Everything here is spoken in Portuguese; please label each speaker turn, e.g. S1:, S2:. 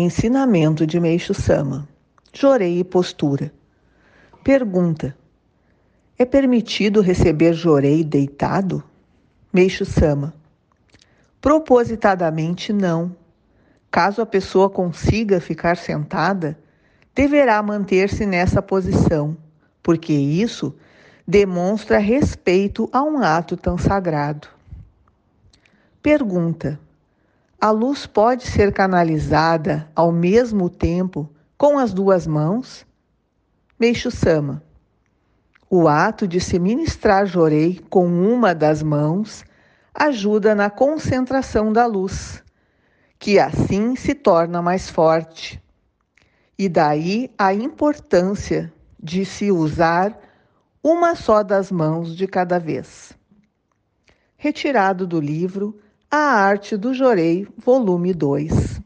S1: Ensinamento de Meixo Sama. Jorei e postura. Pergunta: É permitido receber jorei deitado? Meixo Sama. Propositadamente não. Caso a pessoa consiga ficar sentada, deverá manter-se nessa posição, porque isso demonstra respeito a um ato tão sagrado. Pergunta: a luz pode ser canalizada ao mesmo tempo com as duas mãos? Meixo Sama. O ato de se ministrar jorei com uma das mãos ajuda na concentração da luz, que assim se torna mais forte. E daí a importância de se usar uma só das mãos de cada vez. Retirado do livro a Arte do Jorei, volume 2.